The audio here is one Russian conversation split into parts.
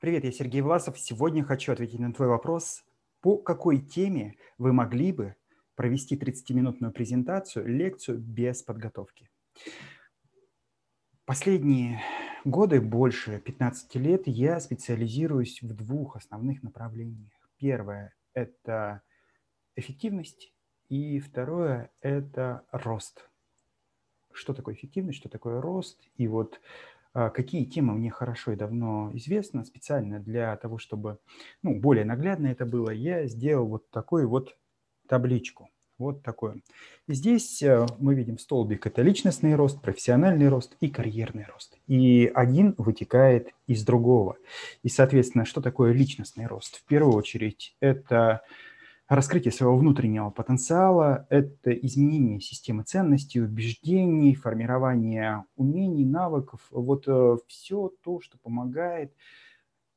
Привет, я Сергей Власов. Сегодня хочу ответить на твой вопрос. По какой теме вы могли бы провести 30-минутную презентацию, лекцию без подготовки? Последние годы, больше 15 лет, я специализируюсь в двух основных направлениях. Первое – это эффективность, и второе – это рост. Что такое эффективность, что такое рост? И вот какие темы мне хорошо и давно известно, специально для того, чтобы ну, более наглядно это было, я сделал вот такую вот табличку. Вот такое. здесь э, мы видим столбик – это личностный рост, профессиональный рост и карьерный рост. И один вытекает из другого. И, соответственно, что такое личностный рост? В первую очередь, это раскрытие своего внутреннего потенциала, это изменение системы ценностей, убеждений, формирование умений, навыков. Вот э, все то, что помогает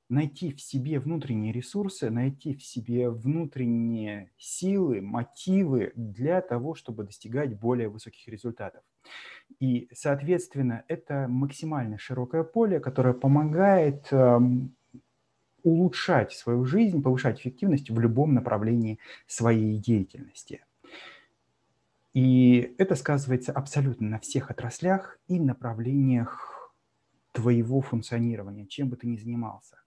найти в себе внутренние ресурсы, найти в себе внутренние силы, мотивы для того, чтобы достигать более высоких результатов. И, соответственно, это максимально широкое поле, которое помогает эм, улучшать свою жизнь, повышать эффективность в любом направлении своей деятельности. И это сказывается абсолютно на всех отраслях и направлениях твоего функционирования, чем бы ты ни занимался.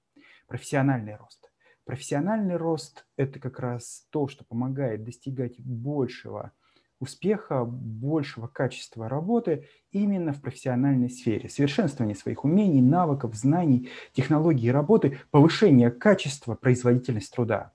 Профессиональный рост. Профессиональный рост – это как раз то, что помогает достигать большего – успеха, большего качества работы именно в профессиональной сфере. Совершенствование своих умений, навыков, знаний, технологий работы, повышение качества, производительность труда.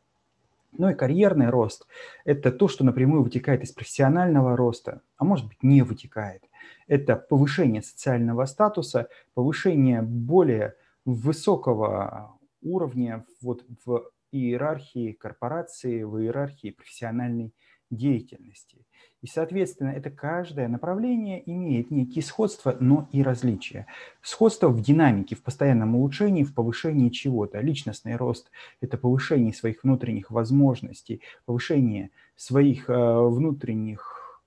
Ну и карьерный рост – это то, что напрямую вытекает из профессионального роста, а может быть не вытекает. Это повышение социального статуса, повышение более высокого уровня вот в иерархии корпорации, в иерархии профессиональной деятельности. И, соответственно, это каждое направление имеет некие сходства, но и различия. Сходство в динамике, в постоянном улучшении, в повышении чего-то. Личностный рост – это повышение своих внутренних возможностей, повышение своих э, внутренних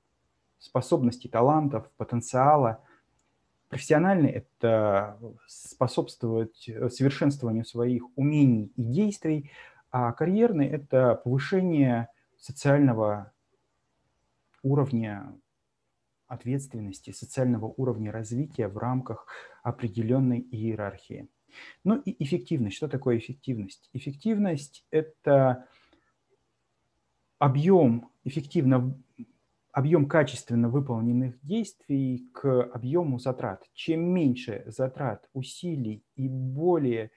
способностей, талантов, потенциала. Профессиональный – это способствовать совершенствованию своих умений и действий, а карьерный – это повышение социального уровня ответственности, социального уровня развития в рамках определенной иерархии. Ну и эффективность. Что такое эффективность? Эффективность – это объем эффективно объем качественно выполненных действий к объему затрат. Чем меньше затрат, усилий и более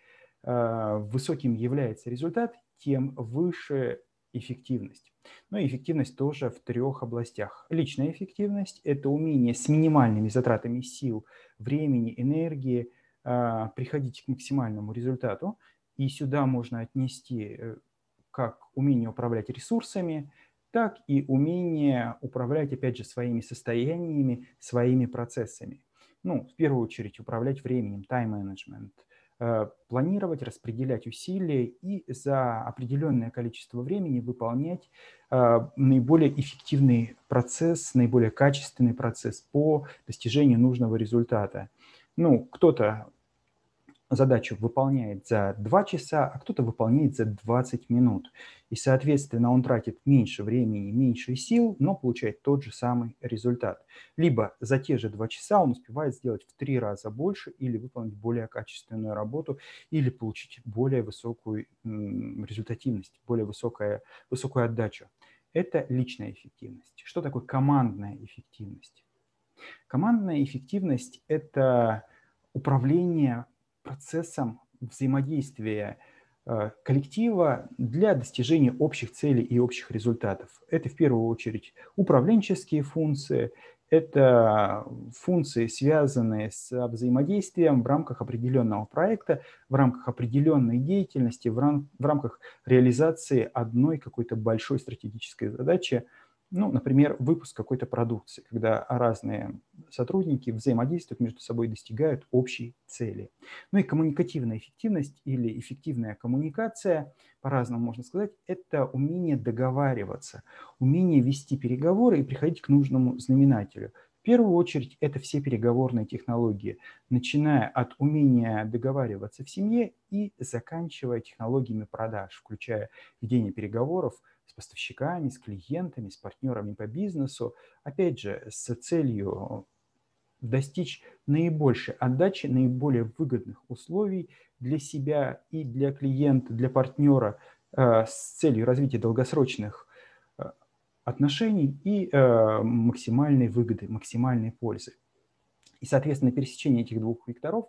э, высоким является результат, тем выше эффективность. Но эффективность тоже в трех областях. Личная эффективность – это умение с минимальными затратами сил, времени, энергии э, приходить к максимальному результату. И сюда можно отнести э, как умение управлять ресурсами, так и умение управлять, опять же, своими состояниями, своими процессами. Ну, в первую очередь, управлять временем, тайм-менеджмент – планировать, распределять усилия и за определенное количество времени выполнять э, наиболее эффективный процесс, наиболее качественный процесс по достижению нужного результата. Ну, кто-то задачу выполняет за 2 часа, а кто-то выполняет за 20 минут. И, соответственно, он тратит меньше времени, меньше сил, но получает тот же самый результат. Либо за те же 2 часа он успевает сделать в 3 раза больше или выполнить более качественную работу, или получить более высокую результативность, более высокая, высокую отдачу. Это личная эффективность. Что такое командная эффективность? Командная эффективность – это управление процессом взаимодействия э, коллектива для достижения общих целей и общих результатов. Это в первую очередь управленческие функции, это функции, связанные с взаимодействием в рамках определенного проекта, в рамках определенной деятельности, в, рам в рамках реализации одной какой-то большой стратегической задачи – ну, например, выпуск какой-то продукции, когда разные сотрудники взаимодействуют между собой, достигают общей цели. Ну и коммуникативная эффективность или эффективная коммуникация, по-разному можно сказать, это умение договариваться, умение вести переговоры и приходить к нужному знаменателю. Первую очередь это все переговорные технологии, начиная от умения договариваться в семье и заканчивая технологиями продаж, включая ведение переговоров с поставщиками, с клиентами, с партнерами по бизнесу, опять же, с целью достичь наибольшей отдачи, наиболее выгодных условий для себя и для клиента, для партнера э, с целью развития долгосрочных отношений и э, максимальной выгоды, максимальной пользы. И, соответственно, пересечение этих двух векторов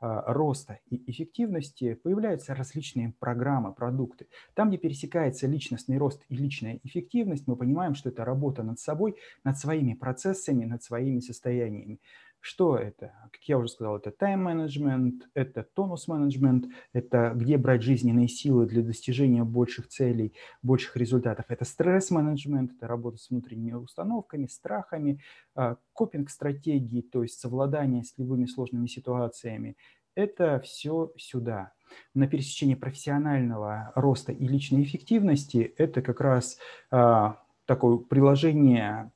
роста и эффективности появляются различные программы, продукты. Там, где пересекается личностный рост и личная эффективность, мы понимаем, что это работа над собой, над своими процессами, над своими состояниями. Что это? Как я уже сказал, это тайм-менеджмент, это тонус-менеджмент, это где брать жизненные силы для достижения больших целей, больших результатов. Это стресс-менеджмент, это работа с внутренними установками, страхами, а, копинг-стратегии, то есть совладание с любыми сложными ситуациями. Это все сюда. На пересечении профессионального роста и личной эффективности это как раз а, такое приложение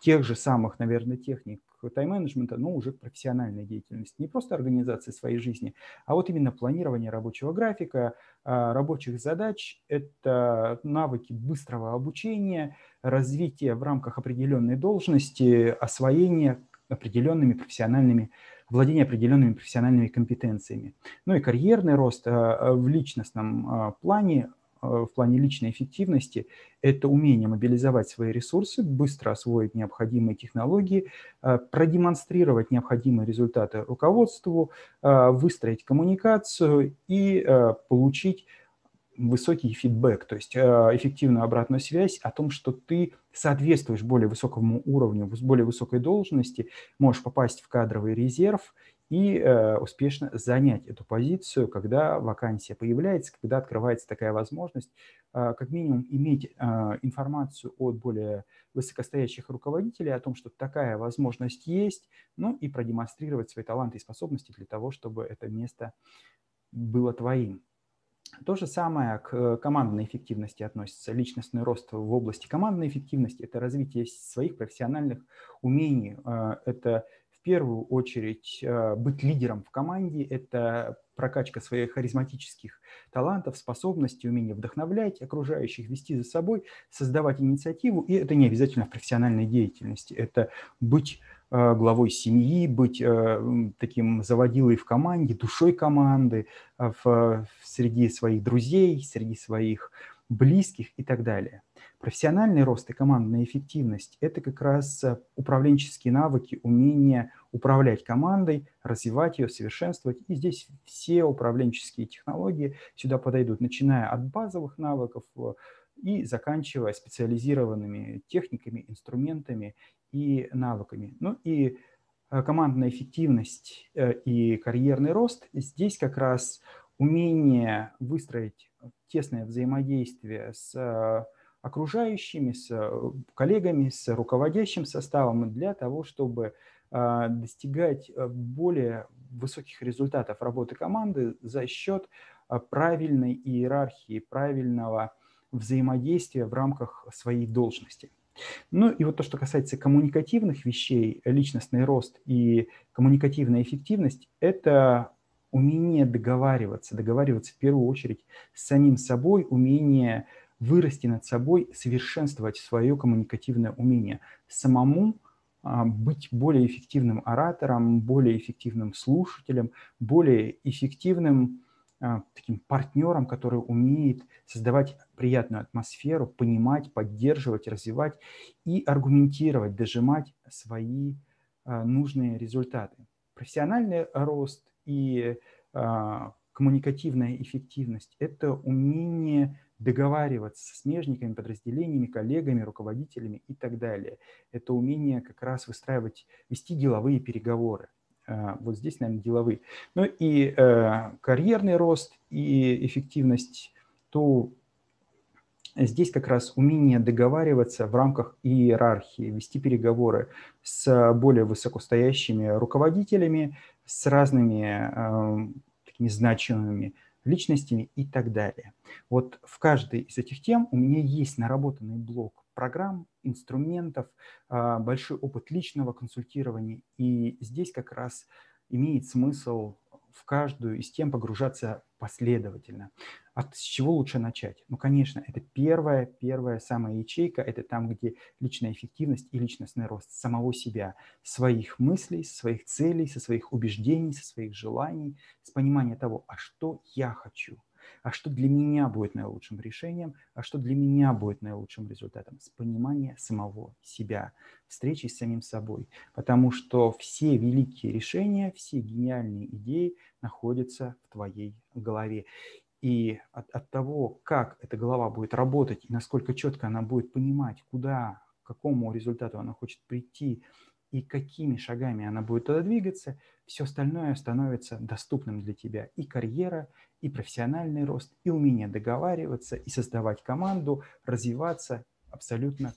тех же самых, наверное, техник тайм-менеджмента, но уже к профессиональной деятельности. Не просто организации своей жизни, а вот именно планирование рабочего графика, а, рабочих задач. Это навыки быстрого обучения, развития в рамках определенной должности, освоения определенными профессиональными, владение определенными профессиональными компетенциями. Ну и карьерный рост а, в личностном плане в плане личной эффективности – это умение мобилизовать свои ресурсы, быстро освоить необходимые технологии, э, продемонстрировать необходимые результаты руководству, э, выстроить коммуникацию и получить высокий фидбэк, то есть эффективную обратную связь о том, что ты соответствуешь более высокому уровню, более высокой должности, можешь попасть в кадровый резерв и э, успешно занять эту позицию, когда вакансия появляется, когда открывается такая возможность, э, как минимум иметь э, информацию от более высокостоящих руководителей о том, что такая возможность есть, ну и продемонстрировать свои таланты и способности для того, чтобы это место было твоим. То же самое к командной эффективности относится. Личностный рост в области командной эффективности – это развитие своих профессиональных умений, э, это первую очередь э, быть лидером в команде, это прокачка своих харизматических талантов, способностей, умения вдохновлять окружающих, вести за собой, создавать инициативу. И это не обязательно в профессиональной деятельности. Это быть э, главой семьи, быть э, таким заводилой в команде, душой команды, в, среди своих друзей, среди своих близких и так далее. Профессиональный рост и командная эффективность – это как раз э, управленческие навыки, умение управлять командой, развивать ее, совершенствовать. И здесь все управленческие технологии сюда подойдут, начиная от базовых навыков э, и заканчивая специализированными техниками, инструментами и навыками. Ну и э, командная эффективность и карьерный рост – здесь как раз умение выстроить тесное взаимодействие с окружающими, с э, коллегами, с руководящим составом для того, чтобы а, достигать э, более высоких результатов работы команды за счет правильной иерархии, правильного взаимодействия в рамках своей должности. Ну и вот то, что касается коммуникативных вещей, личностный рост и коммуникативная эффективность – это умение договариваться, договариваться в первую очередь с самим собой, умение вырасти над собой, совершенствовать свое коммуникативное умение, самому а, быть более эффективным оратором, более эффективным слушателем, более эффективным а, таким партнером, который умеет создавать приятную атмосферу, понимать, поддерживать, развивать и аргументировать, дожимать свои а, нужные результаты. Профессиональный рост и коммуникативная эффективность – это умение договариваться с смежниками, подразделениями, коллегами, руководителями и так далее. Это умение как раз выстраивать, вести деловые переговоры. А, вот здесь, наверное, деловые. Ну и э, карьерный рост и эффективность, то здесь как раз умение договариваться в рамках иерархии, вести переговоры с более высокостоящими руководителями, с разными э, такими значимыми личностями и так далее. Вот в каждой из этих тем у меня есть наработанный блок программ, инструментов, а, большой опыт личного консультирования. И здесь как раз имеет смысл в каждую из тем погружаться последовательно. А с чего лучше начать? Ну, конечно, это первая, первая самая ячейка, это там, где личная эффективность и личностный рост самого себя, своих мыслей, своих целей, со своих убеждений, со своих желаний, с понимания того, а что я хочу – а что для меня будет наилучшим решением, а что для меня будет наилучшим результатом, с понимания самого себя, встречи с самим собой. Потому что все великие решения, все гениальные идеи находятся в твоей голове. И от, от того, как эта голова будет работать насколько четко она будет понимать, куда, к какому результату она хочет прийти, и какими шагами она будет туда двигаться, все остальное становится доступным для тебя. И карьера, и профессиональный рост, и умение договариваться, и создавать команду, развиваться. Абсолютно